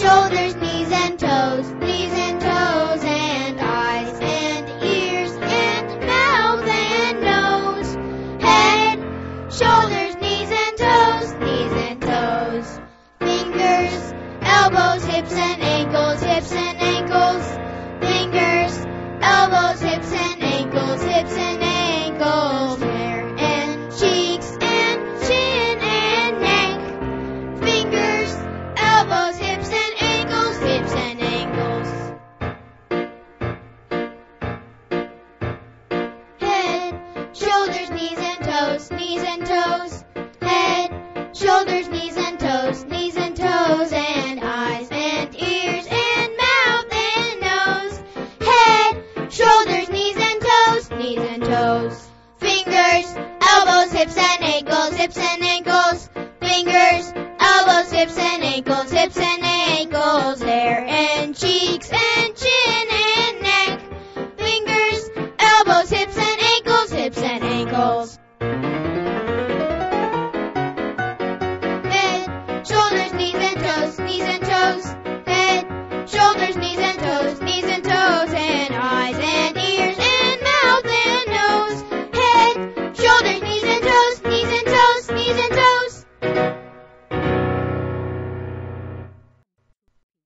shoulders, knees and toes, knees and toes, and eyes and ears and mouth and nose, head, shoulders, knees and toes, knees and toes, fingers, elbows, hips and shoulders, knees and toes, knees and toes. Head, shoulders, knees and toes, knees and toes, and eyes and ears and mouth and nose. Head, shoulders, knees and toes, knees and toes. Fingers, elbows, hips and ankles, hips and